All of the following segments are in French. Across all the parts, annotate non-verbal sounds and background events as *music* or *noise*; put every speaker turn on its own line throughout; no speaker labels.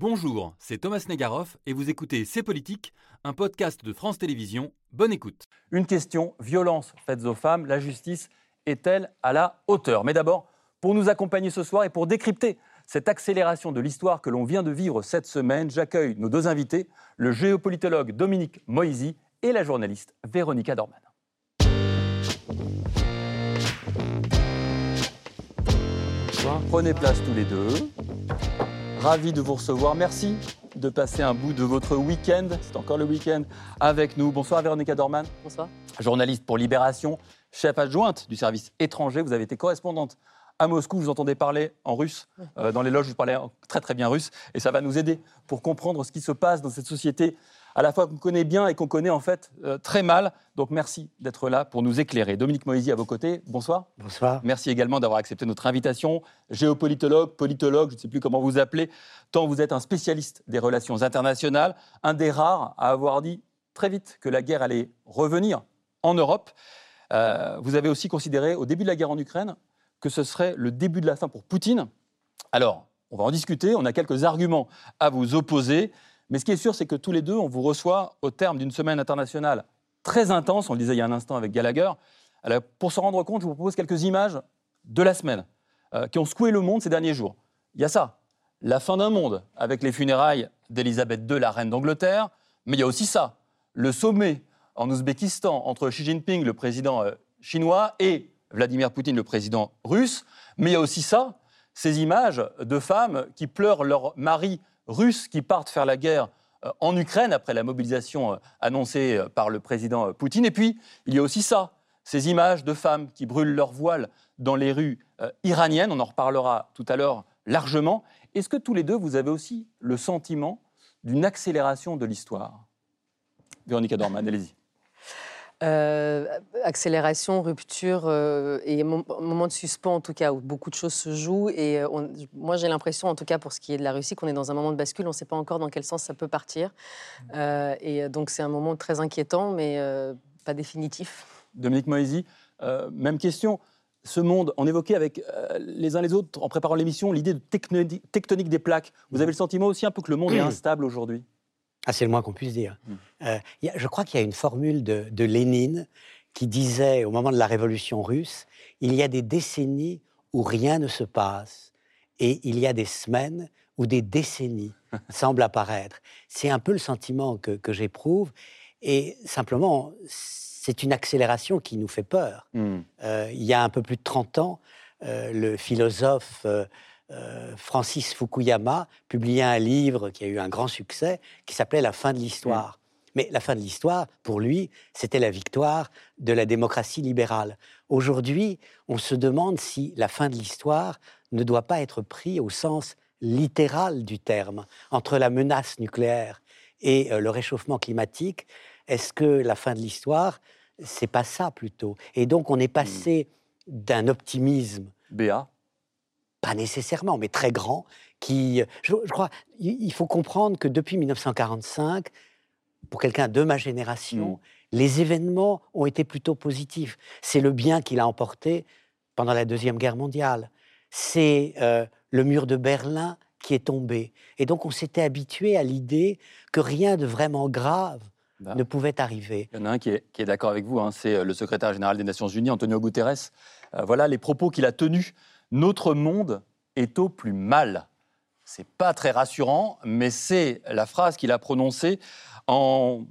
Bonjour, c'est Thomas Negaroff et vous écoutez C'est Politique, un podcast de France Télévisions. Bonne écoute.
Une question, violence faites aux femmes, la justice est-elle à la hauteur? Mais d'abord, pour nous accompagner ce soir et pour décrypter cette accélération de l'histoire que l'on vient de vivre cette semaine, j'accueille nos deux invités, le géopolitologue Dominique Moisy et la journaliste Véronica Dorman. Prenez place tous les deux. Ravi de vous recevoir. Merci de passer un bout de votre week-end. C'est encore le week-end avec nous. Bonsoir Véronica Dorman.
Bonsoir.
Journaliste pour Libération, chef adjointe du service étranger. Vous avez été correspondante à Moscou. Vous entendez parler en russe. Euh, dans les loges, vous parlez très très bien russe. Et ça va nous aider pour comprendre ce qui se passe dans cette société à la fois qu'on connaît bien et qu'on connaît en fait euh, très mal. Donc merci d'être là pour nous éclairer. Dominique Moisy à vos côtés, bonsoir.
Bonsoir.
Merci également d'avoir accepté notre invitation. Géopolitologue, politologue, je ne sais plus comment vous appelez, tant vous êtes un spécialiste des relations internationales, un des rares à avoir dit très vite que la guerre allait revenir en Europe. Euh, vous avez aussi considéré au début de la guerre en Ukraine que ce serait le début de la fin pour Poutine. Alors, on va en discuter, on a quelques arguments à vous opposer. Mais ce qui est sûr, c'est que tous les deux, on vous reçoit au terme d'une semaine internationale très intense, on le disait il y a un instant avec Gallagher. Alors, pour se rendre compte, je vous propose quelques images de la semaine euh, qui ont secoué le monde ces derniers jours. Il y a ça, la fin d'un monde avec les funérailles d'Elisabeth II, la reine d'Angleterre, mais il y a aussi ça, le sommet en Ouzbékistan entre Xi Jinping, le président euh, chinois, et Vladimir Poutine, le président russe, mais il y a aussi ça, ces images de femmes qui pleurent leur mari russes qui partent faire la guerre euh, en Ukraine après la mobilisation euh, annoncée euh, par le président Poutine. Et puis, il y a aussi ça, ces images de femmes qui brûlent leur voile dans les rues iraniennes. On en reparlera tout à l'heure largement. Est-ce que tous les deux, vous avez aussi le sentiment d'une accélération de l'histoire? Véronica Dorman, allez-y.
Euh, accélération, rupture euh, et moment de suspens en tout cas où beaucoup de choses se jouent. Et euh, moi j'ai l'impression, en tout cas pour ce qui est de la Russie, qu'on est dans un moment de bascule. On ne sait pas encore dans quel sens ça peut partir. et donc c'est un moment très inquiétant, mais pas définitif.
Dominique Moisy, même question. Ce monde, on évoquait avec les uns les autres, en préparant l'émission, l'idée de tectonique des plaques. Vous avez le sentiment aussi un peu que le monde est *clears throat* instable aujourd'hui?
Ah, c'est le moins qu'on puisse dire. Hmm. Euh, je crois qu'il y a une formule de, Lénine qui disait, au moment de la révolution russe, il y a des décennies où rien ne se passe et il y a des semaines où des décennies *laughs* semblent apparaître. C'est un peu le sentiment que, j'éprouve et simplement, c'est une accélération qui nous fait peur. Hmm. Euh, il y a un peu plus de 30 ans, euh, le philosophe euh, Francis Fukuyama publiait un livre qui a eu un grand succès, qui s'appelait La fin de l'histoire. Mm. Mais la fin de l'histoire, pour lui, c'était la victoire de la démocratie libérale. Aujourd'hui, on se demande si la fin de l'histoire ne doit pas être pris au sens littéral du terme. Entre la menace nucléaire et euh, le réchauffement climatique, est-ce que la fin de l'histoire, c'est pas ça plutôt? Et donc, on est passé mm. d'un optimisme.
Béa
pas nécessairement, mais très grand, qui, je, crois, il faut comprendre que depuis 1945, pour quelqu'un de ma génération, mm. les événements ont été plutôt positifs. C'est le bien qu'il a emporté pendant la Deuxième Guerre mondiale. C'est euh, le mur de Berlin qui est tombé. Et donc on s'était habitué à l'idée que rien de vraiment grave bah. ne pouvait arriver.
Il y en a un qui est, d'accord avec vous, hein, c'est euh, le secrétaire général des Nations Unies, Antonio Guterres. Euh, voilà les propos qu'il a tenus notre monde est au plus mal. C'est pas très rassurant, mais c'est la phrase qu'il a prononcée en,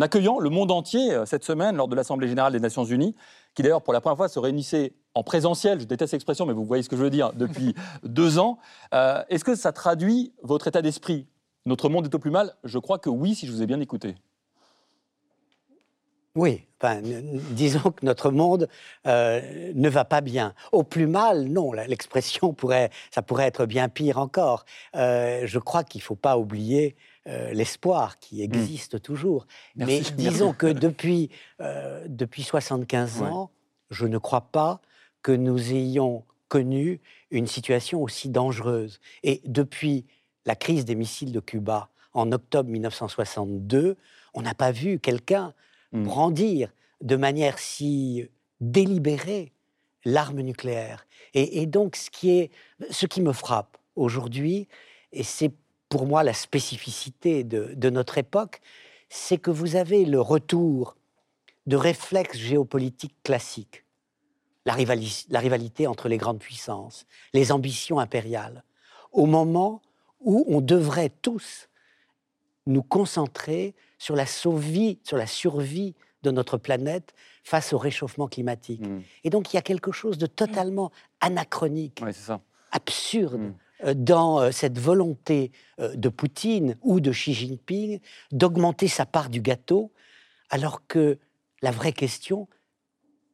accueillant le monde entier euh, cette semaine lors de l'Assemblée générale des Nations Unies, qui d'ailleurs pour la première fois se réunissait en présentiel, je déteste l'expression, mais vous voyez ce que je veux dire, *laughs* depuis deux ans. Euh, est-ce que ça traduit votre état d'esprit? Notre monde est au plus mal? Je crois que oui, si je vous ai bien écouté.
Oui, enfin, disons que notre monde euh, ne va pas bien. Au plus mal, non, l'expression *laughs* pourrait, ça pourrait être bien pire encore. Euh, je crois qu'il ne faut pas oublier euh, l'espoir qui hmm. existe toujours. Mais disons que *laughs* depuis, depuis 75 ans, je ne crois pas que nous ayons connu une situation aussi dangereuse. Et depuis la crise des missiles de Cuba en octobre 1962, on n'a pas vu quelqu'un. Brandir de manière si délibérée l'arme nucléaire. Et, donc, ce qui, est, ce qui me frappe aujourd'hui, et c'est pour moi la spécificité de, notre époque, c'est que vous avez le retour de réflexes géopolitiques classiques, la, la rivalité entre les grandes puissances, les ambitions impériales, au moment où on devrait tous nous concentrer sur la, survie, sur la survie de notre planète face au réchauffement climatique. Hmm. Et donc il y a quelque chose de totalement anachronique, absurde. Hmm. Euh, dans euh, cette volonté euh, de Poutine ou de Xi Jinping d'augmenter sa part du gâteau, alors que la vraie question,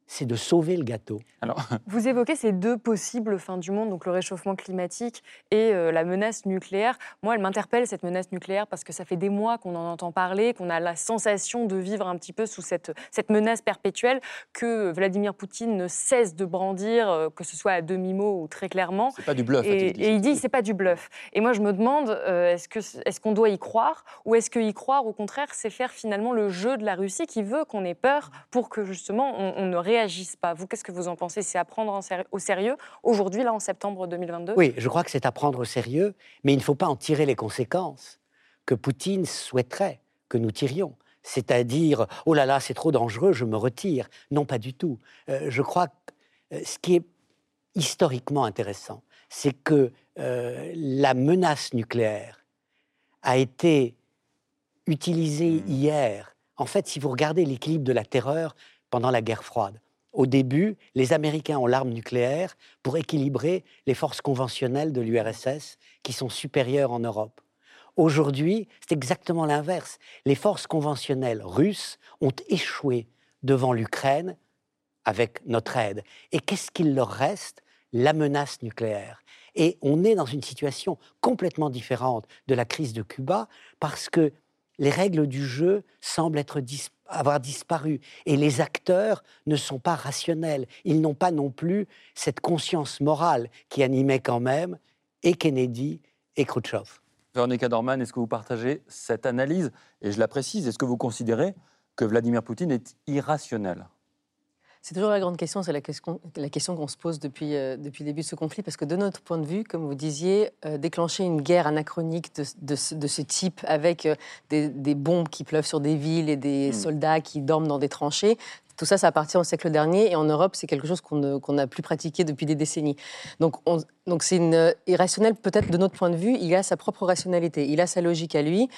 c'est de sauver le gâteau.
Alors... *laughs* Vous évoquez ces deux possibles fins du monde, donc le réchauffement climatique et euh, la menace nucléaire. Moi, elle m'interpelle, cette menace nucléaire, parce que ça fait des mois qu'on en entend parler, qu'on a la sensation de vivre un petit peu sous cette, cette menace perpétuelle que Vladimir Poutine ne cesse de brandir, euh, que ce soit à demi-mot ou très clairement.
C'est pas du bluff.
Et, et il dit, c'est pas du bluff. Et moi, je me demande, euh, est-ce qu'on est qu'on doit y croire ou est-ce que y croire, au contraire, c'est faire finalement le jeu de la Russie qui veut qu'on ait peur pour que justement on, on ne réagisse réagissent pas. Vous, qu'est-ce que vous en pensez? C'est à prendre au sérieux aujourd'hui, là, en septembre 2022
Oui, je crois que c'est à prendre au sérieux, mais il ne faut pas en tirer les conséquences que Poutine souhaiterait que nous tirions. C'est-à-dire, oh là là, c'est trop dangereux, je me retire. Non, pas du tout. Euh, je crois que euh, ce qui est historiquement intéressant, c'est que euh, la menace nucléaire a été utilisée mmh. hier. En fait, si vous regardez l'équilibre de la terreur pendant la guerre froide, au début, les Américains ont l'arme nucléaire pour équilibrer les forces conventionnelles de l'URSS qui sont supérieures en Europe. Aujourd'hui, c'est exactement l'inverse. Les forces conventionnelles russes ont échoué devant l'Ukraine avec notre aide. Et qu'est-ce qu'il leur reste? La menace nucléaire. Et on est dans une situation complètement différente de la crise de Cuba parce que les règles du jeu semblent être avoir disparu. Et les acteurs ne sont pas rationnels. Ils n'ont pas non plus cette conscience morale qui animait quand même et Kennedy et Khrouchtchev.
Véronica Dorman, est-ce que vous partagez cette analyse? Et je la précise, est-ce que vous considérez que Vladimir Poutine est irrationnel?
C'est toujours la grande question, c'est la question, la question qu'on se pose depuis, euh, depuis le début de ce conflit, parce que de notre point de vue, comme vous disiez, euh, déclencher une guerre anachronique de, de, ce type, avec euh, des, des, bombes qui pleuvent sur des villes et des hmm. soldats qui dorment dans des tranchées, tout ça, ça appartient au siècle dernier, et en Europe, c'est quelque chose qu'on n'a plus pratiqué depuis des décennies. Donc, donc c'est irrationnel, peut-être de notre point de vue, il a sa propre rationalité, il a sa logique à lui,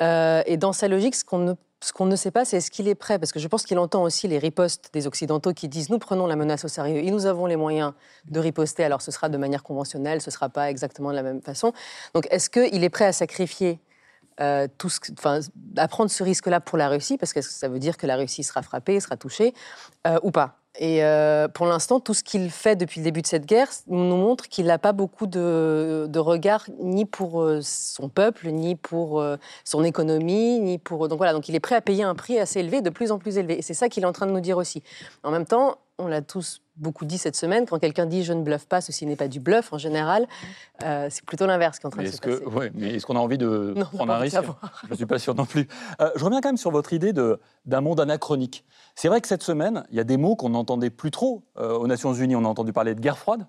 et dans sa logique, ce qu'on ne ce qu'on ne sait pas, c'est est-ce qu'il est prêt, parce que je pense qu'il entend aussi les ripostes des Occidentaux qui disent nous prenons la menace au sérieux et nous avons les moyens de riposter, alors ce sera de manière conventionnelle, ce ne sera pas exactement de la même façon. Donc est-ce qu'il est prêt à sacrifier euh, tout enfin, à prendre ce risque-là pour la Russie, parce que ça veut dire que la Russie sera frappée, sera touchée, euh, ou pas? Et euh, pour l'instant, tout ce qu'il fait depuis le début de cette guerre nous montre qu'il n'a pas beaucoup de, regard ni pour euh, son peuple, ni pour euh, son économie, ni pour. Donc voilà, donc il est prêt à payer un prix assez élevé, de plus en plus élevé. Et c'est ça qu'il est en train de nous dire aussi. En même temps, on l'a tous beaucoup dit cette semaine, quand quelqu'un dit je ne bluffe pas, ceci n'est pas du bluff en général, euh, c'est plutôt l'inverse qui est en train de se
passer. mais est-ce qu'on a envie de *laughs* prendre un risque? Je ne suis pas sûr non plus. Euh, je reviens quand même sur votre idée d'un monde anachronique. C'est vrai que cette semaine, il y a des mots qu'on n'entendait plus trop euh, aux Nations Unies. On a entendu parler de guerre froide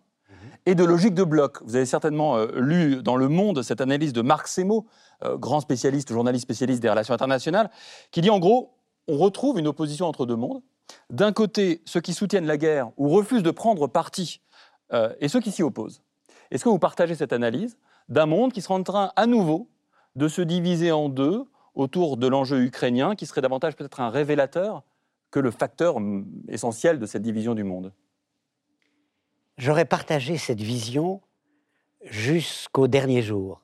et de logique de bloc. Vous avez certainement lu dans Le Monde cette analyse de Marc Semo, grand spécialiste, journaliste spécialiste des relations internationales, qui dit en gros, on retrouve une opposition entre deux mondes d'un côté ceux qui soutiennent la guerre ou refusent de prendre parti euh, et ceux qui s'y opposent. Est-ce que vous partagez cette analyse d'un monde qui sera en train à nouveau de se diviser en deux autour de l'enjeu ukrainien, qui serait davantage peut-être un révélateur que le facteur mm, essentiel de cette division du monde?
J'aurais partagé cette vision jusqu'au dernier jour.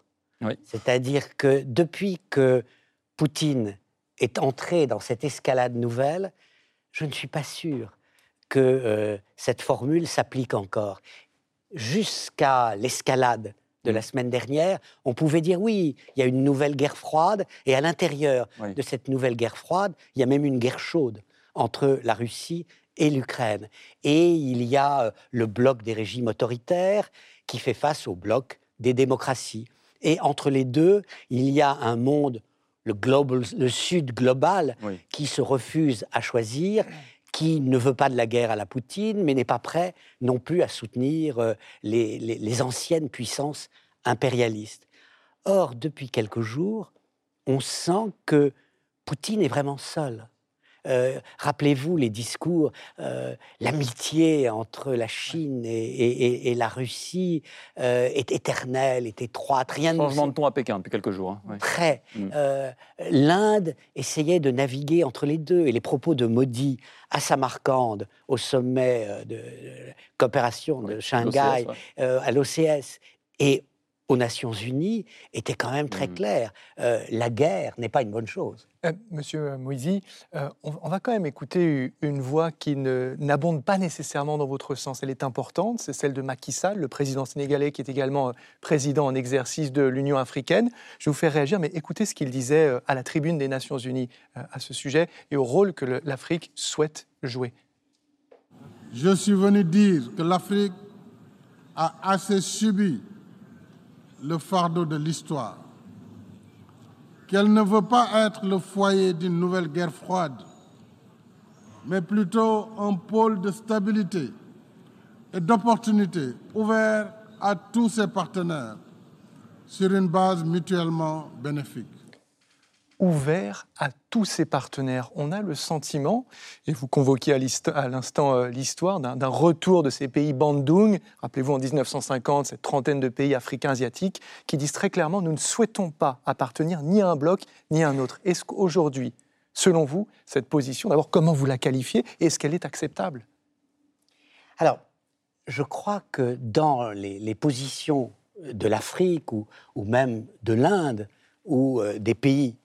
C'est-à-dire que depuis que Poutine est entré dans cette escalade nouvelle, je ne suis pas sûr que euh, cette formule s'applique encore. Jusqu'à l'escalade de la mm. semaine dernière, on pouvait dire oui, il y a une nouvelle guerre froide, et à l'intérieur de cette nouvelle guerre froide, il y a même une guerre chaude entre la Russie et l'Ukraine. Et il y a euh, le bloc des régimes autoritaires qui fait face au bloc des démocraties. Et entre les deux, il y a un monde le, global, le Sud global qui se refuse à choisir, qui ne veut pas de la guerre à la Poutine, mais n'est pas prêt non plus à soutenir euh, les, anciennes puissances impérialistes. Or, depuis quelques jours, on sent que Poutine est vraiment seul. Euh, rappelez-vous les discours, euh, l'amitié entre la Chine et, la Russie euh, est éternelle, est étroite.
Rien Changement de ton à Pékin depuis quelques jours. Hein,
Très. Mm. L'Inde essayait de naviguer entre les deux et les propos de Modi à Samarcande, au sommet de, coopération de Shanghai, à l'OCS, et aux Nations Unies était quand même très mmh. clair. Euh, la guerre n'est pas une bonne chose.
Euh, monsieur Moïse, euh, on, va quand même écouter une voix qui n'abonde pas nécessairement dans votre sens. Elle est importante, c'est celle de Macky Sall, le président sénégalais qui est également président en exercice de l'Union africaine. Je vais vous faire réagir, mais écoutez ce qu'il disait à la tribune des Nations Unies à ce sujet et au rôle que l'Afrique souhaite jouer.
Je suis venu dire que l'Afrique a assez subi le fardeau de l'histoire, qu'elle ne veut pas être le foyer d'une nouvelle guerre froide, mais plutôt un pôle de stabilité et d'opportunité ouvert à tous ses partenaires sur une base mutuellement bénéfique
ouvert à tous ses partenaires. On a le sentiment, et vous convoquiez à l'instant euh, l'histoire, d'un retour de ces pays Bandung, rappelez-vous en 1950, cette trentaine de pays africains asiatiques, qui disent très clairement, nous ne souhaitons pas appartenir ni à un bloc ni à un autre. Est-ce qu'aujourd'hui, selon vous, cette position, d'abord, comment vous la qualifiez est-ce qu'elle est acceptable?
Alors, je crois que dans les, positions de l'Afrique ou, ou, même de l'Inde, ou euh, des pays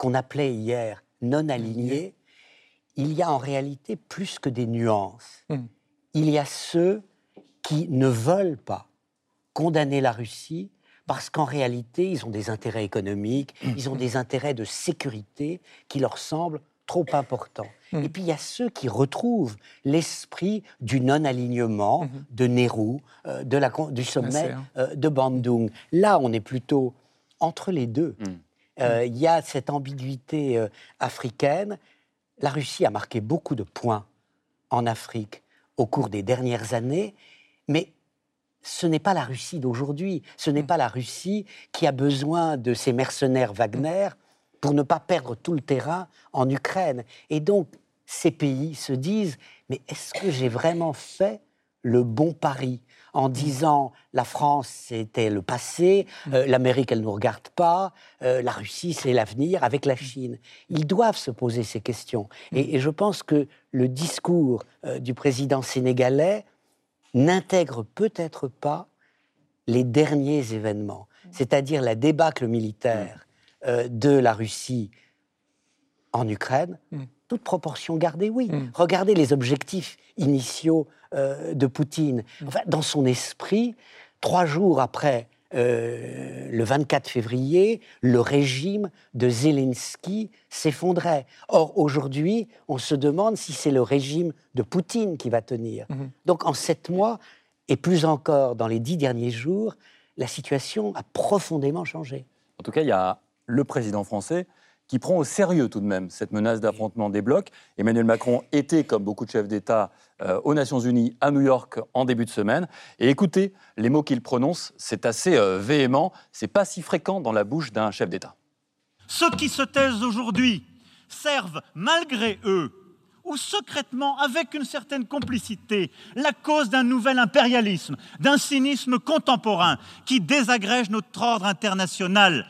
qu'on appelait hier non alignés, il y a en réalité plus que des nuances. Hmm. Il y a ceux qui ne veulent pas condamner la Russie parce qu'en réalité, ils ont des intérêts économiques, hmm. ils ont des intérêts de sécurité qui leur semblent trop importants. Hmm. Et puis il y a ceux qui retrouvent l'esprit du non-alignement de Nehru, euh, de la, du sommet euh, de Bandung. Là, on est plutôt entre les deux. Euh, il y a cette ambiguïté euh, africaine. La Russie a marqué beaucoup de points en Afrique au cours des dernières années, mais ce n'est pas la Russie d'aujourd'hui, ce n'est pas la Russie qui a besoin de ses mercenaires Wagner pour ne pas perdre tout le terrain en Ukraine. Et donc, ces pays se disent, mais est-ce que j'ai vraiment fait le bon pari? En disant la France c'était le passé, mm. euh, l'Amérique elle ne nous regarde pas, euh, la Russie c'est l'avenir avec la Chine. Ils doivent se poser ces questions. Mm. Et, je pense que le discours euh, du président sénégalais n'intègre peut-être pas les derniers événements, mm. c'est-à-dire la débâcle militaire de la Russie en Ukraine, toute proportion gardée, oui. Regardez les objectifs initiaux euh, de Poutine. Mm. Enfin, dans son esprit, trois jours après euh, le 24 février, le régime de Zelensky s'effondrait. Or, aujourd'hui, on se demande si c'est le régime de Poutine qui va tenir. Mm-hmm. Donc, en sept mois, et plus encore dans les dix derniers jours, la situation a profondément changé.
En tout cas, il y a le président français qui prend au sérieux tout de même cette menace d'affrontement des blocs. Emmanuel Macron était, comme beaucoup de chefs d'État, euh, aux Nations Unies à New York en début de semaine. Et écoutez les mots qu'il prononce, c'est assez euh, véhément, c'est pas si fréquent dans la bouche d'un chef d'État.
Ceux qui se taisent aujourd'hui servent malgré eux ou secrètement, avec une certaine complicité, la cause d'un nouvel impérialisme, d'un cynisme contemporain qui désagrège notre ordre international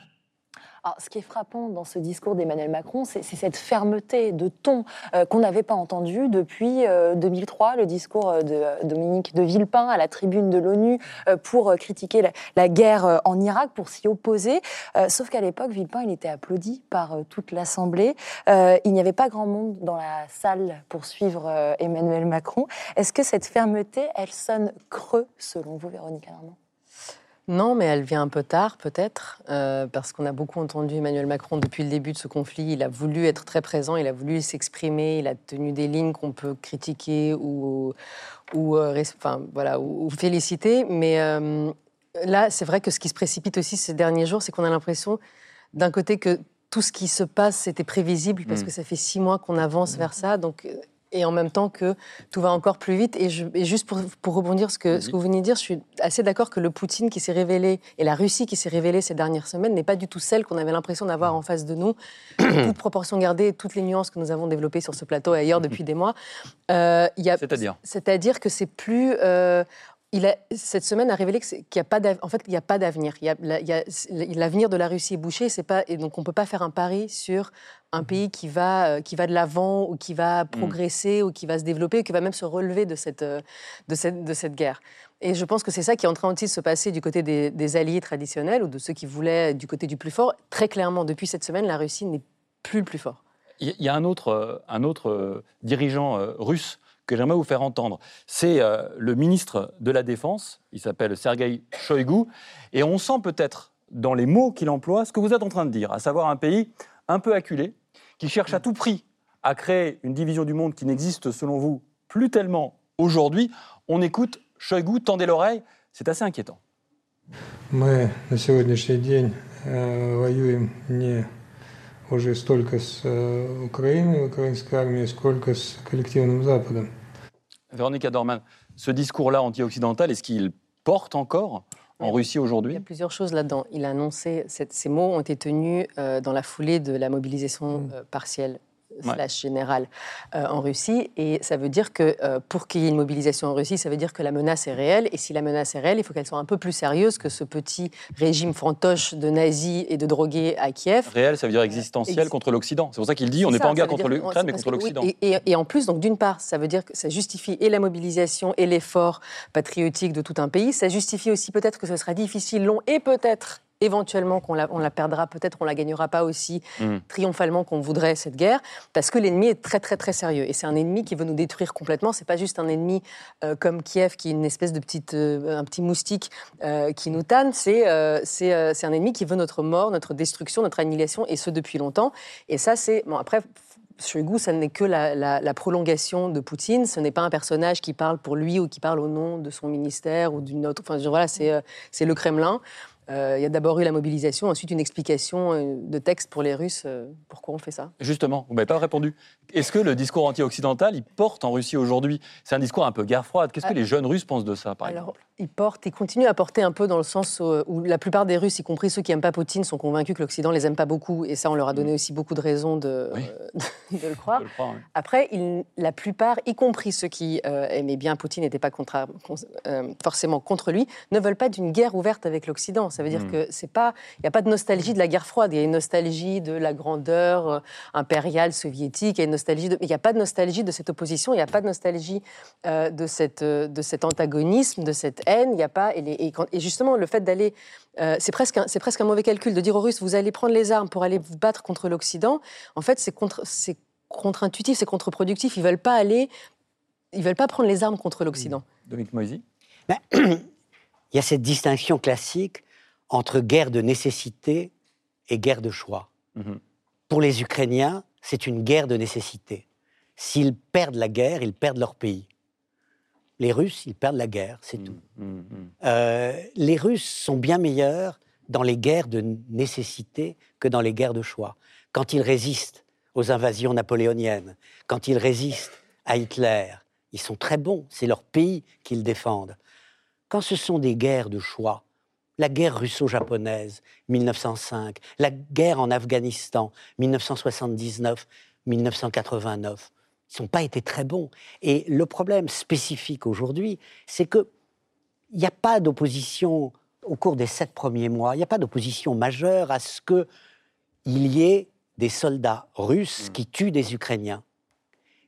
ce qui est frappant dans ce discours d'Emmanuel Macron, c'est cette fermeté de ton euh, qu'on n'avait pas entendu depuis 2003, euh, le discours euh, de Dominique de Villepin à la tribune de l'ONU pour critiquer la, guerre en Irak, pour s'y opposer. sauf qu'à l'époque, Villepin, il était applaudi par toute l'Assemblée. il n'y avait pas grand monde dans la salle pour suivre Emmanuel Macron. Est-ce que cette fermeté, elle sonne creux, selon vous, Véronique Alarmand
non, mais elle vient un peu tard, peut-être, euh, parce qu'on a beaucoup entendu Emmanuel Macron depuis le début de ce conflit. Il a voulu être très présent, il a voulu s'exprimer, il a tenu des lignes qu'on peut critiquer ou, ou, euh, enfin, voilà, ou, féliciter. Mais euh, là, c'est vrai que ce qui se précipite aussi ces derniers jours, c'est qu'on a l'impression, d'un côté, que tout ce qui se passe, c'était prévisible, parce mm. que ça fait six mois qu'on avance vers ça. Donc, et en même temps que tout va encore plus vite. Et, je, et juste pour, pour rebondir ce que, ce que vous venez de dire, je suis assez d'accord que le Poutine qui s'est révélé et la Russie qui s'est révélée ces dernières semaines n'est pas du tout celle qu'on avait l'impression d'avoir en face de nous, toute proportion gardée, toutes les nuances que nous avons développées sur ce plateau et ailleurs depuis des mois. Euh,
C'est-à-dire?
C'est-à-dire que c'est plus. euh, il a, cette semaine a révélé qu'il n'y a pas d'av- en fait, il y a pas d'avenir. L'avenir de la Russie est bouché, c'est pas, et donc on ne peut pas faire un pari sur un pays qui va, euh, qui va de l'avant ou qui va progresser ou qui va se développer ou qui va même se relever de cette, euh, de cette, de cette guerre. Et je pense que c'est ça qui est en train aussi de se passer du côté des, des alliés traditionnels ou de ceux qui voulaient du côté du plus fort. Très clairement, depuis cette semaine, la Russie n'est plus le plus fort.
Il y a un autre, euh, un autre dirigeant russe que j'aimerais vous faire entendre. C'est euh, le ministre de la Défense, il s'appelle Sergei Shoigu, et on sent peut-être dans les mots qu'il emploie ce que vous êtes en train de dire, à savoir un pays un peu acculé, qui cherche à tout prix à créer une division du monde qui n'existe selon vous plus tellement aujourd'hui. On écoute Shoigu, tendez l'oreille, c'est assez inquiétant.
Мы на сегодняшний день э, воюем не уже столько с э, Украиной, украинской армией, сколько с коллективным Западом.
Véronica Dorman, ce discours-là anti-occidental, est-ce qu'il porte encore en Russie
Il y
aujourd'hui
a plusieurs choses là-dedans. Il a annoncé, cette- ces mots ont été tenus euh, dans la foulée de la mobilisation euh, partielle
Ouais.
slash générale euh, en Russie. Et ça veut dire que euh, pour qu'il y ait une mobilisation en Russie, ça veut dire que la menace est réelle. Et si la menace est réelle, il faut qu'elle soit un peu plus sérieuse que ce petit régime fantoche de nazis et de drogués à Kiev.
Réel, ça veut dire existentiel
ex-
contre l'Occident. C'est pour ça qu'il dit on n'est pas en guerre contre l'Ukraine, mais contre
oui,
l'Occident.
et, et- et en plus, donc d'une part, ça veut dire que ça justifie et la mobilisation et l'effort patriotique de tout un pays. Ça justifie aussi peut-être que ce sera difficile, long et peut-être éventuellement qu'on la, on la perdra, peut-être on la gagnera pas aussi
Mm.
triomphalement qu'on voudrait cette guerre, parce que l'ennemi est très très très sérieux et c'est un ennemi qui veut nous détruire complètement. C'est pas juste un ennemi euh, comme Kiev qui est une espèce de petite, euh, un petit moustique euh, qui nous tanne. C'est c'est un ennemi qui veut notre mort, notre destruction, notre annihilation et ce depuis longtemps. Et ça c'est bon après. Shoigu, ça n'est que la, la- la prolongation de Poutine. Ce n'est pas un personnage qui parle pour lui ou qui parle au nom de son ministère ou d'une autre. Enfin, je- voilà, c'est c'est le Kremlin. Euh, il y a d'abord eu la mobilisation, ensuite une explication euh, de texte pour les Russes. euh, pourquoi on fait ça
Justement, vous m'avez pas répondu. Est-ce que le discours anti-occidental, il porte en Russie aujourd'hui? C'est un discours un peu guerre froide. Qu'est-ce que
Ah.
les jeunes Russes pensent de ça, par
Alors,
exemple?
Il porte, il continue à porter un peu dans le sens où, où la plupart des Russes, y compris ceux qui n'aiment pas Poutine, sont convaincus que l'Occident les aime pas beaucoup. Et ça, on leur a donné aussi beaucoup de raisons de,
Mm. *laughs*
De le croire.
Le oui.
Après, il- la plupart, y compris ceux qui euh, aimaient bien Poutine, n'étaient pas euh, forcément contre lui, ne veulent pas d'une guerre ouverte avec l'Occident. Ça veut dire
Mm.
que c'est pas, il n'y a pas de nostalgie de la guerre froide. Il y a une nostalgie de la grandeur euh, impériale soviétique. Il y a une nostalgie de, il n'y a pas de nostalgie de cette opposition. Il n'y a pas de nostalgie euh, de cette, euh, de cet antagonisme, de cette haine. Il n'y a pas, et, les- et quand- et justement, le fait d'aller, euh, c'est presque, un- c'est presque un mauvais calcul de dire aux Russes, vous allez prendre les armes pour aller vous battre contre l'Occident. En fait, c'est contre, c'est contre-intuitif, c'est contre-productif. Ils veulent pas aller, ils veulent pas prendre les armes contre l'Occident.
Dominique Moisy
Ben, *clears throat* il y a cette distinction classique entre guerre de nécessité et guerre de choix.
Mhm.
Pour les Ukrainiens, c'est une guerre de nécessité. S'ils perdent la guerre, ils perdent leur pays. Les Russes, ils perdent la guerre, c'est tout.
Mhm, mhm.
Euh, les Russes sont bien meilleurs dans les guerres de nécessité que dans les guerres de choix. Quand ils résistent aux invasions napoléoniennes, quand ils résistent à Hitler, ils sont très bons, c'est leur pays qu'ils défendent. Quand ce sont des guerres de choix, la guerre russo-japonaise, 1905, la guerre en Afghanistan, 1979, 1989, ils n'ont pas été très bons. Et le problème spécifique aujourd'hui, c'est que il n'y a pas d'opposition au cours des sept premiers mois, il n'y a pas d'opposition majeure à ce qu'il y ait des soldats russes qui tuent des Ukrainiens.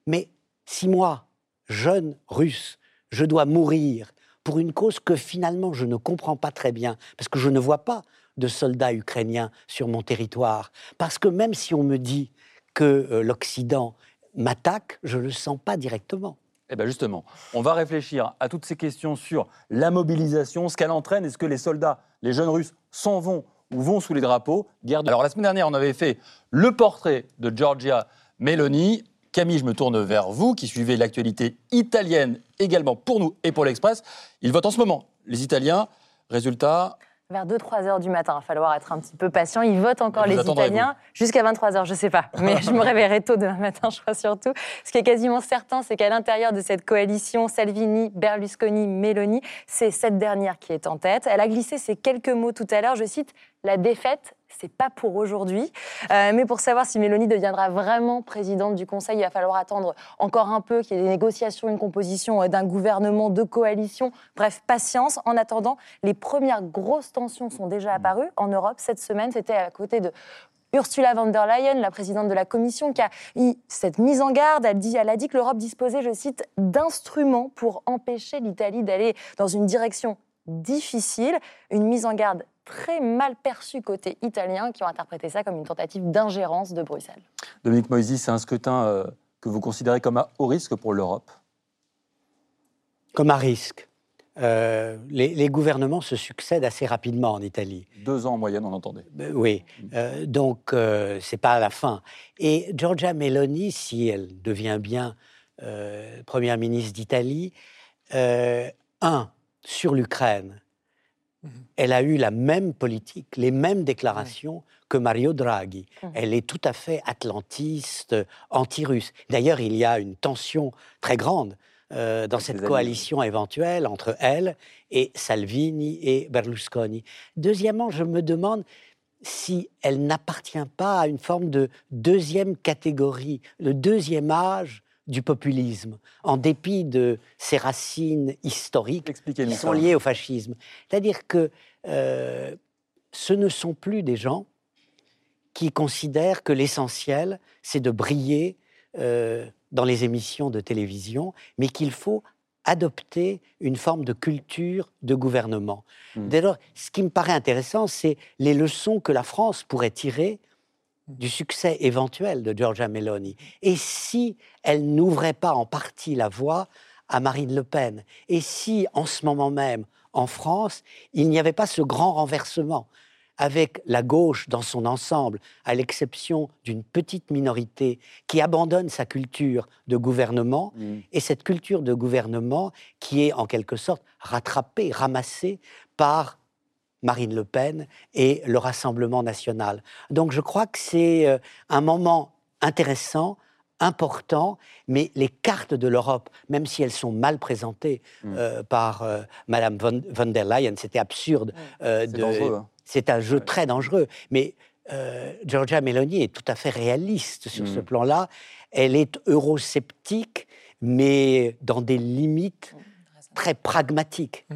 Mais si moi, jeune russe, je dois mourir pour une cause que finalement je ne comprends pas très bien, parce que je ne vois pas de soldats ukrainiens sur mon territoire, parce que même si on me dit que euh, l'Occident m'attaque, je ne le sens pas directement.
Eh bien justement, on va réfléchir à toutes ces questions sur la mobilisation, ce qu'elle entraîne, est-ce que les soldats, les jeunes Russes, s'en vont ou vont sous les drapeaux? Guerre Alors la semaine dernière, on avait fait le portrait de Giorgia Meloni. Camille, je me tourne vers vous, qui suivez l'actualité italienne également pour nous et pour l'Express. Ils votent en ce moment, les Italiens. Résultat,
vers 2-3 heures du matin. Il va falloir être un petit peu patient. Ils votent encore,
Vous
les Italiens, jusqu'à 23 heures, je ne sais pas. Mais je me *laughs* réveillerai tôt demain matin, je crois surtout. Ce qui est quasiment certain, c'est qu'à l'intérieur de cette coalition Salvini, Berlusconi, Meloni, c'est cette dernière qui est en tête. Elle a glissé ces quelques mots tout à l'heure. Je cite La défaite, c'est pas pour aujourd'hui. Euh, mais pour savoir si Mélanie deviendra vraiment présidente du Conseil, il va falloir attendre encore un peu qu'il y ait des négociations, une composition euh, d'un gouvernement de coalition. Bref, patience. En attendant, les premières grosses tensions sont déjà apparues en Europe cette semaine. C'était à côté de Ursula von der Leyen, la présidente de la Commission, qui a eu cette mise en garde. Elle, dit, elle a dit que l'Europe disposait, je cite, d'instruments pour empêcher l'Italie d'aller dans une direction difficile, une mise en garde très mal perçue côté italien, qui ont interprété ça comme une tentative d'ingérence de Bruxelles.
Dominique Moisy, c'est un scrutin euh, que vous considérez comme à haut risque pour l'Europe?
Comme à risque. Euh, les, les gouvernements se succèdent assez rapidement en Italie.
Deux ans en moyenne, on entendait.
Euh, Oui, euh, donc euh, c'est pas à la fin. Et Giorgia Meloni, si elle devient bien euh, première ministre d'Italie, euh, un sur l'Ukraine, elle a eu la même politique, les mêmes déclarations que Mario Draghi.
Mhm.
Elle est tout à fait atlantiste, anti-russe. D'ailleurs, il y a une tension très grande euh, dans cette coalition éventuelle entre elle et Salvini et Berlusconi. Deuxièmement, je me demande si elle n'appartient pas à une forme de deuxième catégorie, le deuxième âge du populisme, en dépit de ses racines historiques qui sont liées au fascisme. C'est-à-dire que euh, ce ne sont plus des gens qui considèrent que l'essentiel, c'est de briller euh, dans les émissions de télévision, mais qu'il faut adopter une forme de culture de gouvernement.
Mm.
Dès lors, ce qui me paraît intéressant, c'est les leçons que la France pourrait tirer du succès éventuel de Giorgia Meloni. Et si elle n'ouvrait pas en partie la voie à Marine Le Pen? Et si, en ce moment même, en France, il n'y avait pas ce grand renversement avec la gauche dans son ensemble, à l'exception d'une petite minorité qui abandonne sa culture de gouvernement,
Mm.
et cette culture de gouvernement qui est en quelque sorte rattrapée, ramassée par Marine Le Pen et le Rassemblement national. Donc je crois que c'est euh, un moment intéressant, important, mais les cartes de l'Europe, même si elles sont mal présentées
Mm.
euh, par euh, Madame von, von der Leyen, c'était absurde. euh,
C'est
de-
dangereux. hein.
c'est un jeu
Ouais.
très dangereux. Mais euh, Giorgia Meloni est tout à fait réaliste sur ce
Mhm.
plan-là. Elle est eurosceptique, mais dans des limites très pragmatiques.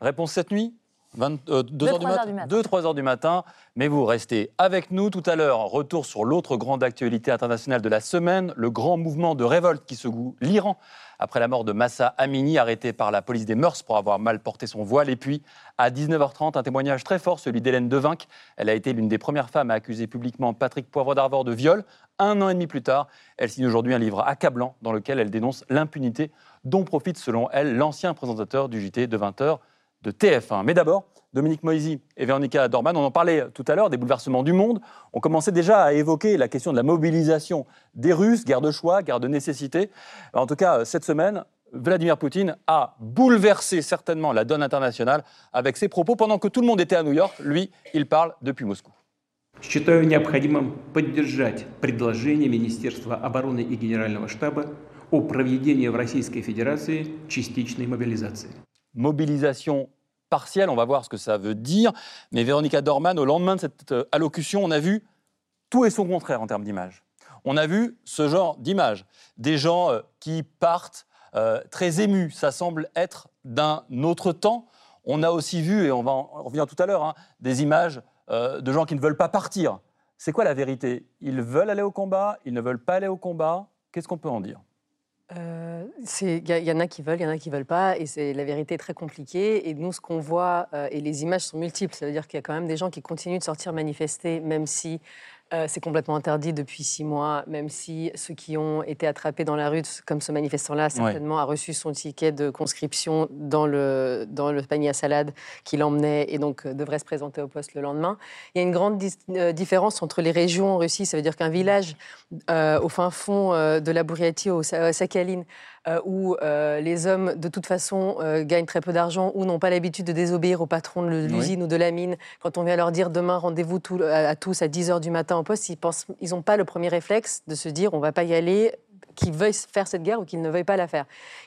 Réponse cette nuit 2
Deux,
heures du,
matin.
deux, trois heures du matin. Mais vous restez avec nous tout à l'heure. Retour sur l'autre grande actualité internationale de la semaine, le grand mouvement de révolte qui secoue l'Iran après la mort de Massa Amini, arrêté par la police des mœurs pour avoir mal porté son voile. Et puis, à 19h30, un témoignage très fort, celui d'Hélène Devinck. Elle a été l'une des premières femmes à accuser publiquement Patrick Poivre d'Arvor de viol. Un an et demi plus tard, elle signe aujourd'hui un livre accablant dans lequel elle dénonce l'impunité dont profite, selon elle, l'ancien présentateur du JT de 20h de TF1. Mais d'abord, Dominique Moisy et Véronica Dorman, on en parlait tout à l'heure des bouleversements du monde. On commençait déjà à évoquer la question de la mobilisation des Russes, guerre de choix, guerre de nécessité. En tout cas, cette semaine, Vladimir Poutine a bouleversé certainement la donne internationale avec ses propos pendant que tout le monde était à New York. Lui, il parle depuis Moscou.
Считаю необходимым поддержать предложение Министерства обороны и Генерального штаба о проведении в Российской Федерации частичной мобилизации.
mobilisation partielle, on va voir ce que ça veut dire. Mais Véronica Dorman, au lendemain de cette euh, allocution, on a vu tout et son contraire en termes d'image. On a vu ce genre d'image. Des gens euh, qui partent euh, très émus. Ça semble être d'un autre temps. On a aussi vu, et on va en revenir tout à l'heure, hein, des images de gens qui ne veulent pas partir. C'est quoi la vérité? Ils veulent aller au combat Ils ne veulent pas aller au combat Qu'est-ce qu'on peut en dire?
Euh, Il y, y en a qui veulent, il y en a qui veulent pas, et c'est la vérité est très compliquée. Et nous, ce qu'on voit, euh, et les images sont multiples, ça veut dire qu'il y a quand même des gens qui continuent de sortir manifester, même si euh, c'est complètement interdit depuis six mois, même si ceux qui ont été attrapés dans la rue, comme ce manifestant-là, certainement a reçu son ticket de conscription dans le, dans le panier à salade qui l'emmenait et donc euh, devrait se présenter au poste le lendemain. Il y a une grande euh, différence entre les régions en Russie, ça veut dire qu'un village au fin fond de la Bouriatie, au Sa- Sakhaline, euh, où euh, les hommes, de toute façon, euh, gagnent très peu d'argent ou n'ont pas l'habitude de désobéir au patron de l'usine ou de la mine, quand on vient leur dire demain rendez-vous tout- à, à tous à 10 h du matin au poste, ils pensent, ils n'ont pas le premier réflexe de se dire on va pas y aller qu'ils veuillent faire cette guerre ou qu'ils ne veuillent pas la faire.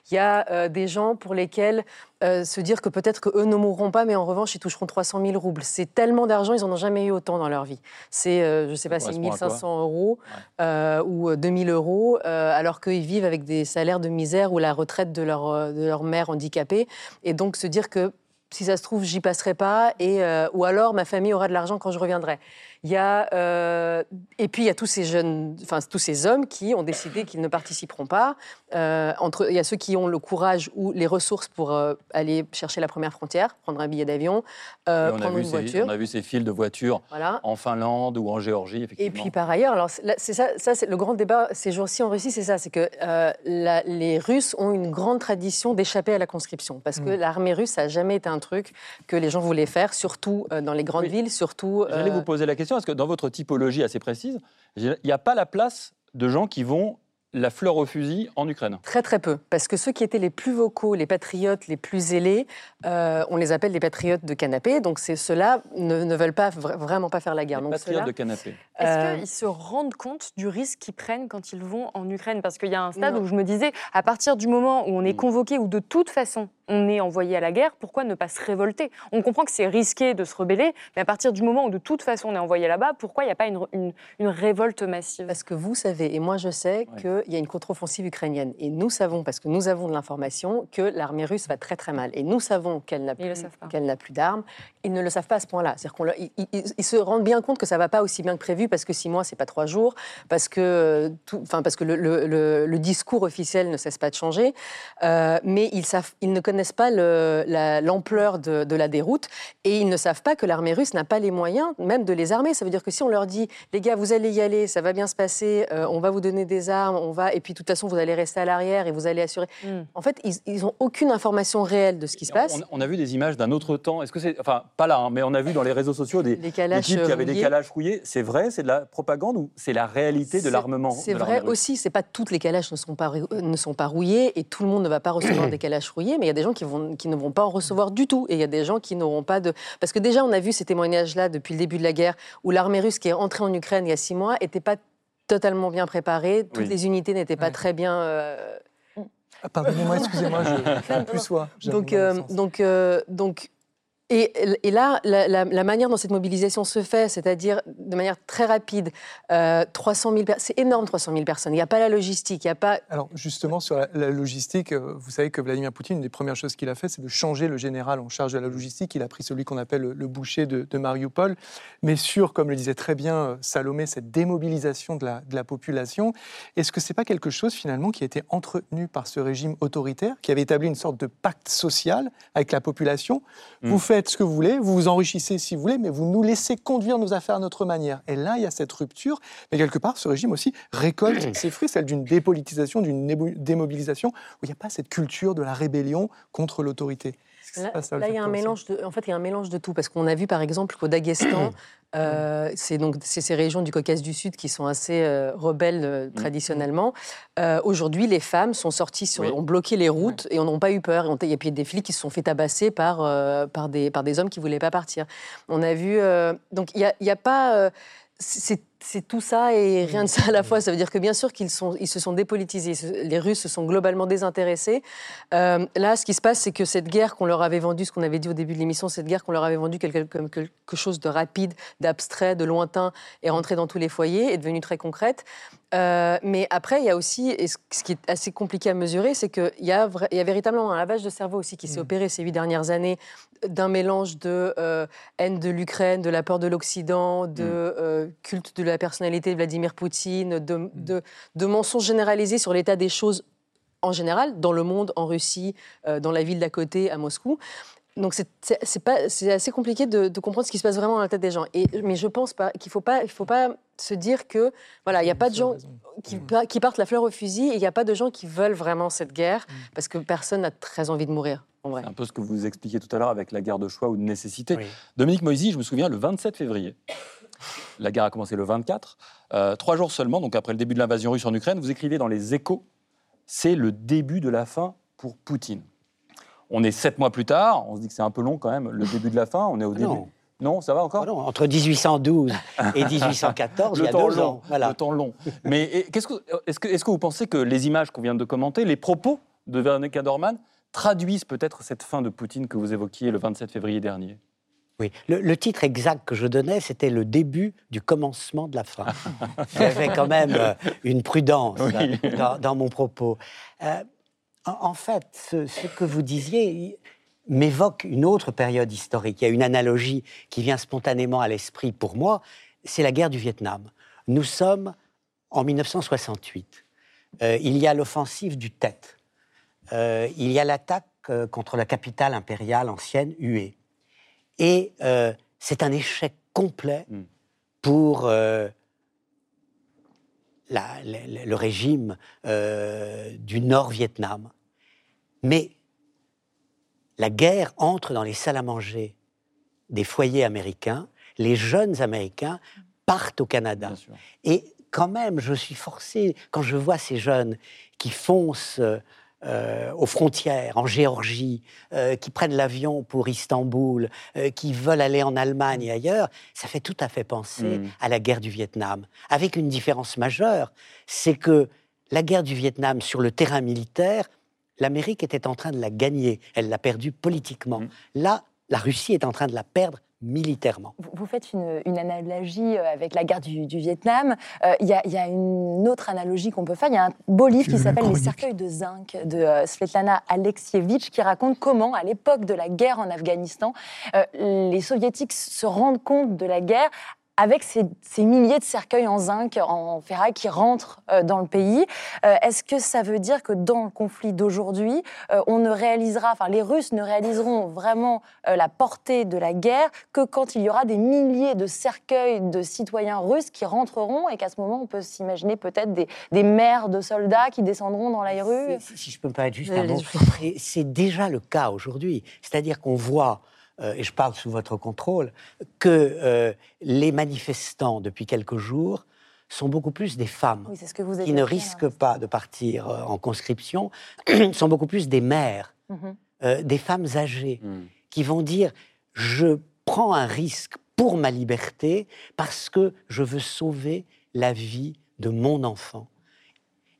Il y a euh, des gens pour lesquels euh, se dire que peut-être qu'eux ne mourront pas, mais en revanche, ils toucheront 300 000 roubles. C'est tellement d'argent, ils n'en ont jamais eu autant dans leur vie. C'est, euh, je ne sais pas, c'est
correspond à quoi
1500 euros euh, ou 2000 euros, alors qu'ils vivent avec des salaires de misère ou la retraite de leur, de leur mère handicapée. Et donc se dire que si ça se trouve, j'y passerai pas, et, ou alors ma famille aura de l'argent quand je reviendrai. Il y a, euh, et puis il y a tous ces jeunes, enfin tous ces hommes qui ont décidé qu'ils ne participeront pas. Euh, entre, il y a ceux qui ont le courage ou les ressources pour euh, aller chercher la première frontière, prendre un billet d'avion,
Et
prendre une
ces,
voiture.
on a vu ces files de voitures
Voilà.
en Finlande ou en Géorgie,
Et
effectivement.
puis par ailleurs, alors c'est- ça, ça c'est le grand débat ces jours-ci en Russie, c'est ça, c'est que la- les Russes ont une grande tradition d'échapper à la conscription, parce que
Mm.
l'armée russe ça n'a jamais été un truc que les gens voulaient faire, surtout dans les grandes
Oui.
villes, surtout.
J'allais vous poser la question, est-ce que dans votre typologie assez précise, il n'y a pas la place de gens qui vont la fleur au fusil en Ukraine
Très très peu, parce que ceux qui étaient les plus vocaux, les patriotes les plus zélés, euh, on les appelle les patriotes de canapé. Donc c'est ceux-là ne, ne veulent pas vra- vraiment pas faire la guerre.
Les
Donc
patriotes de canapé.
Est-ce
Euh,
qu'ils se rendent compte du risque qu'ils prennent quand ils vont en Ukraine? Parce qu'il y a un stade
Non.
où je me disais, à partir du moment où on est
Mm.
convoqué ou de toute façon on est envoyé à la guerre, pourquoi ne pas se révolter? On comprend que c'est risqué de se rebeller, mais à partir du moment où de toute façon on est envoyé là-bas, pourquoi il n'y a pas une, une- une révolte massive?
Parce que vous savez, et moi je sais
Ouais.
Qu'il y a une contre-offensive ukrainienne. Et nous savons, parce que nous avons de l'information, que l'armée russe va très très mal. Et nous savons qu'elle n'a plus, n'a plus d'armes. Ils ne le savent pas à ce point-là. Ils, ils- ils se rendent bien compte que ça ne va pas aussi bien que prévu, parce que six mois, c'est pas trois jours, parce que, euh, tout- enfin, parce que le, le- le- le discours officiel ne cesse pas de changer. Euh, mais ils, savent, ils ne connaissent pas le- la- l'ampleur de, de la déroute. Et ils ne savent pas que l'armée russe n'a pas les moyens même de les armer. Ça veut dire que si on leur dit, les gars, vous allez y aller, ça va bien se passer, euh, on va vous donner des armes, on va, et puis de toute façon, vous allez rester à l'arrière et vous allez assurer.
Mm.
En fait, ils n'ont aucune information réelle de ce qui se passe.
On, on a vu des images d'un autre temps. Est-ce que c'est, enfin, pas là, hein, mais on a vu dans les réseaux sociaux des, des
calages
types qui avaient des
rouillés.
calages rouillés. C'est vrai, c'est de la propagande ou c'est la réalité de l'armement
C'est vrai aussi, c'est pas toutes les calages ne sont pas, euh, ne sont pas rouillées et tout le monde ne va pas recevoir des calages rouillés, mais il y a des gens qui, vont, qui ne vont pas en recevoir du tout et il y a des gens qui n'auront pas de... Parce que déjà, on a vu ces témoignages-là depuis le début de la guerre où l'armée russe qui est entrée en Ukraine il y a six mois n'était pas totalement bien préparée, toutes
Oui.
les unités n'étaient pas
Ouais.
très bien... euh,
Ah, Pardonnez-moi, excusez-moi, je *laughs* ne plus soi.
Donc, euh, donc, euh, donc, et, et là, la, la- la manière dont cette mobilisation se fait, c'est-à-dire de manière très rapide, euh, 300 000 per- c'est énorme 300 000 personnes. Il n'y a pas la logistique, il n'y a pas.
Alors justement, sur la, la logistique, euh, vous savez que Vladimir Poutine, une des premières choses qu'il a fait, c'est de changer le général en charge de la logistique. Il a pris celui qu'on appelle le, le boucher de, de Mariupol. Mais sur, comme le disait très bien euh, Salomé, cette démobilisation de la, de la population, est-ce que c'est pas quelque chose finalement qui a été entretenu par ce régime autoritaire, qui avait établi une sorte de pacte social avec la population?
Mm.
Vous faites ce que vous voulez, vous vous enrichissez si vous voulez, mais vous nous laissez conduire nos affaires à notre manière. Et là, il y a cette rupture. Mais quelque part, ce régime aussi récolte ses fruits, celle d'une dépolitisation, d'une démobilisation, où il n'y a pas cette culture de la rébellion contre l'autorité.
Là, il y a un mélange de, en fait, il y a un mélange de tout parce qu'on a vu par exemple qu'au Daghestan, *clears throat* euh, c'est donc c'est ces régions du Caucase du Sud qui sont assez euh, rebelles euh, traditionnellement. Euh, Aujourd'hui, les femmes sont sorties, sur,
Oui.
ont bloqué les routes et n'ont pas eu peur. Il y a des flics qui se sont fait tabasser par par des par des hommes qui voulaient pas partir. On a vu donc il y a, pas c'est tout ça et rien de ça à la fois. Ça veut dire que bien sûr qu'ils se sont dépolitisés. Les Russes se sont globalement désintéressés. Euh, là, ce qui se passe, c'est que cette guerre qu'on leur avait vendue, ce qu'on avait dit au début de l'émission, cette guerre qu'on leur avait vendue quelque- quelque chose de rapide, d'abstrait, de lointain, est rentrée dans tous les foyers, est devenue très concrète. Euh, mais après, il y a aussi, et ce qui est assez compliqué à mesurer, c'est qu'il y, y a véritablement un lavage de cerveau aussi qui s'est opéré ces huit dernières années d'un mélange de euh, haine de l'Ukraine, de la peur de l'Occident, de euh, culte de la personnalité de Vladimir Poutine, de, de, de mensonges généralisés sur l'état des choses en général, dans le monde, en Russie, euh, dans la ville d'à côté, à Moscou. Donc c'est- assez compliqué de, de comprendre ce qui se passe vraiment dans la tête des gens. Et, mais je pense pas qu'il faut pas, il faut pas se dire que voilà, il n'y a pas de gens qui, pa- qui partent la fleur au fusil et il n'y a pas de gens qui veulent vraiment cette guerre parce que personne n'a très envie de mourir.
C'est un peu ce que vous expliquiez tout à l'heure avec la guerre de choix ou de nécessité.
Oui.
Dominique Moisy, je me souviens, le 27 février, la guerre a commencé le 24, euh, trois jours seulement, donc après le début de l'invasion russe en Ukraine, vous écrivez dans Les Échos c'est le début de la fin pour Poutine. On est sept mois plus tard, on se dit que c'est un peu long quand même, le début de la fin, on est au
Ah
début.
non.
Ça va encore?
Ah non, entre 1812 et 1814, *laughs* il y a
temps
deux
long,
ans. Voilà.
le temps long. Mais qu'est-ce que- est-ce que, est-ce que vous pensez que les images qu'on vient de commenter, les propos de Veronica Dorman, traduisent peut-être cette fin de Poutine que vous évoquiez le 27 février dernier?
Oui. Le, le titre exact que je donnais, c'était le début du commencement de la fin. *laughs* J'avais quand même euh, une prudence
Oui.
dans, dans mon propos. Euh, en, fait, ce, ce que vous disiez m'évoque une autre période historique. Il y a une analogie qui vient spontanément à l'esprit pour moi, c'est la guerre du Vietnam. Nous sommes en 1968. Euh, il y a l'offensive du Tet. Euh, il y a l'attaque euh, contre la capitale impériale ancienne, Hue. Et c'est un échec complet
Mm.
pour la- le, le régime euh, du Nord-Vietnam. Mais la guerre entre dans les salles à manger des foyers américains. Les jeunes Américains partent au Canada. Et quand même, je suis forcé, quand je vois ces jeunes qui foncent euh, aux frontières, en Géorgie, euh, qui prennent l'avion pour Istanbul, euh, qui veulent aller en Allemagne et ailleurs, ça fait tout à fait penser
Mm.
à la guerre du Vietnam. Avec une différence majeure, c'est que la guerre du Vietnam sur le terrain militaire, l'Amérique était en train de la gagner. Elle l'a perdue politiquement.
Mm.
Là, la Russie est en train de la perdre militairement.
Vous, faites une, une analogie euh, avec la guerre du, du Vietnam. Euh, Il y, a- il y a une autre analogie qu'on peut faire. Il y a un beau livre qui s'appelle Les cercueils de zinc de euh, Svetlana Alexievitch qui raconte comment, à l'époque de la guerre en Afghanistan, euh, les soviétiques se rendent compte de la guerre avec ces, ces milliers de cercueils en zinc, en ferraille qui rentrent euh, dans le pays. Euh, Est-ce que ça veut dire que dans le conflit d'aujourd'hui, euh, on ne réalisera, enfin les Russes ne réaliseront vraiment la portée de la guerre que quand il y aura des milliers de cercueils de citoyens russes qui rentreront et qu'à ce moment on peut s'imaginer peut-être des, des mères de soldats qui descendront dans les rues?
Si, je peux me permettre juste un mot, c'est déjà le cas aujourd'hui. C'est-à-dire qu'on voit, euh, et je parle sous votre contrôle, que euh, les manifestants, depuis quelques jours, sont beaucoup plus des femmes
Oui, c'est ce que vous
qui ne
évoquiez,
risquent
hein.
pas de partir euh, en conscription, *clears throat* sont beaucoup plus des mères,
Mhm.
euh, des femmes âgées,
Mm.
qui vont dire je prends un risque pour ma liberté parce que je veux sauver la vie de mon enfant.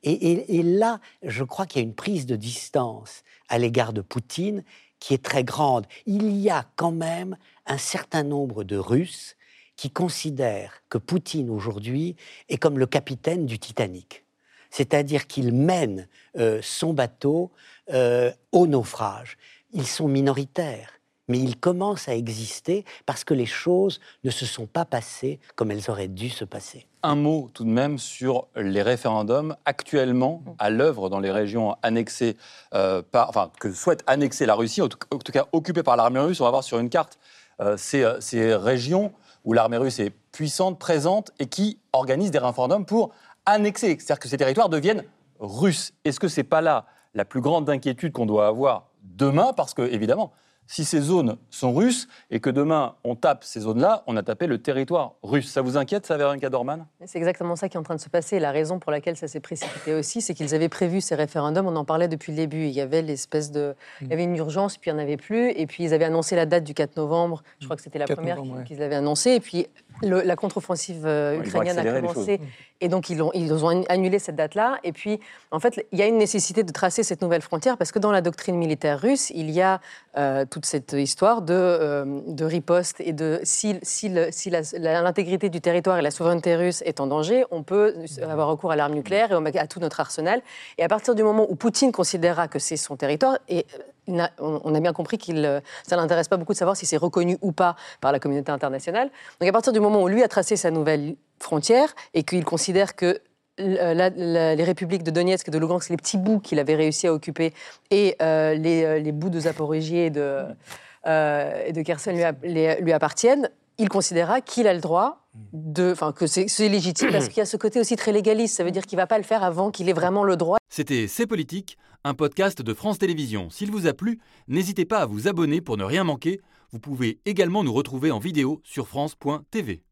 Et, et- et là, je crois qu'il y a une prise de distance à l'égard de Poutine qui est très grande. Il y a quand même un certain nombre de Russes qui considèrent que Poutine aujourd'hui est comme le capitaine du Titanic. C'est-à-dire qu'il mène euh, son bateau euh, au naufrage. Ils sont minoritaires, mais ils commencent à exister parce que les choses ne se sont pas passées comme elles auraient dû se passer.
Un mot tout de même sur les référendums actuellement à l'œuvre dans les régions annexées euh, par, enfin que souhaite annexer la Russie, en tout, en tout cas occupées par l'armée russe. On va voir sur une carte euh, ces, euh, ces régions où l'armée russe est puissante, présente et qui organisent des référendums pour annexer, c'est-à-dire que ces territoires deviennent russes. Est-ce que c'est pas là la plus grande inquiétude qu'on doit avoir demain? Parce que évidemment, si ces zones sont russes et que demain on tape ces zones-là, on a tapé le territoire russe. Ça vous inquiète, ça, Véronica Dorman
C'est exactement ça qui est en train de se passer. La raison pour laquelle ça s'est précipité aussi, c'est qu'ils avaient prévu ces référendums. On en parlait depuis le début. Il y avait l'espèce de, il y avait une urgence, puis il n'y en avait plus. Et puis ils avaient annoncé la date du 4 novembre. Je crois que c'était la
4
première
ouais.
qu'ils avaient annoncée. Et puis le- la contre-offensive euh, ukrainienne a commencé. Et donc ils ont, ils ont annulé cette date-là. Et puis en fait, il y a une nécessité de tracer cette nouvelle frontière parce que dans la doctrine militaire russe, il y a euh, toute cette histoire de, euh, de riposte et de si, si, l'intégrité du territoire et la souveraineté russe est en danger, on peut avoir recours à l'arme nucléaire et à tout notre arsenal. Et à partir du moment où Poutine considérera que c'est son territoire, et euh, on a bien compris qu'il euh, ça l'intéresse pas beaucoup de savoir si c'est reconnu ou pas par la communauté internationale. Donc à partir du moment où lui a tracé sa nouvelle frontière et qu'il considère que la- les républiques de Donetsk et de Lugansk, les petits bouts qu'il avait réussi à occuper, et euh, les, euh, les bouts de Zaporigie et de, euh, et de Kherson lui, lui appartiennent, il considérera qu'il a le droit que c'est légitime parce qu'il y a ce côté aussi très légaliste. Ça veut dire qu'il va pas le faire avant qu'il ait vraiment le droit.
C'était C'est Politique, un podcast de France Télévisions. S'il vous a plu, n'hésitez pas à vous abonner pour ne rien manquer. Vous pouvez également nous retrouver en vidéo sur France.tv.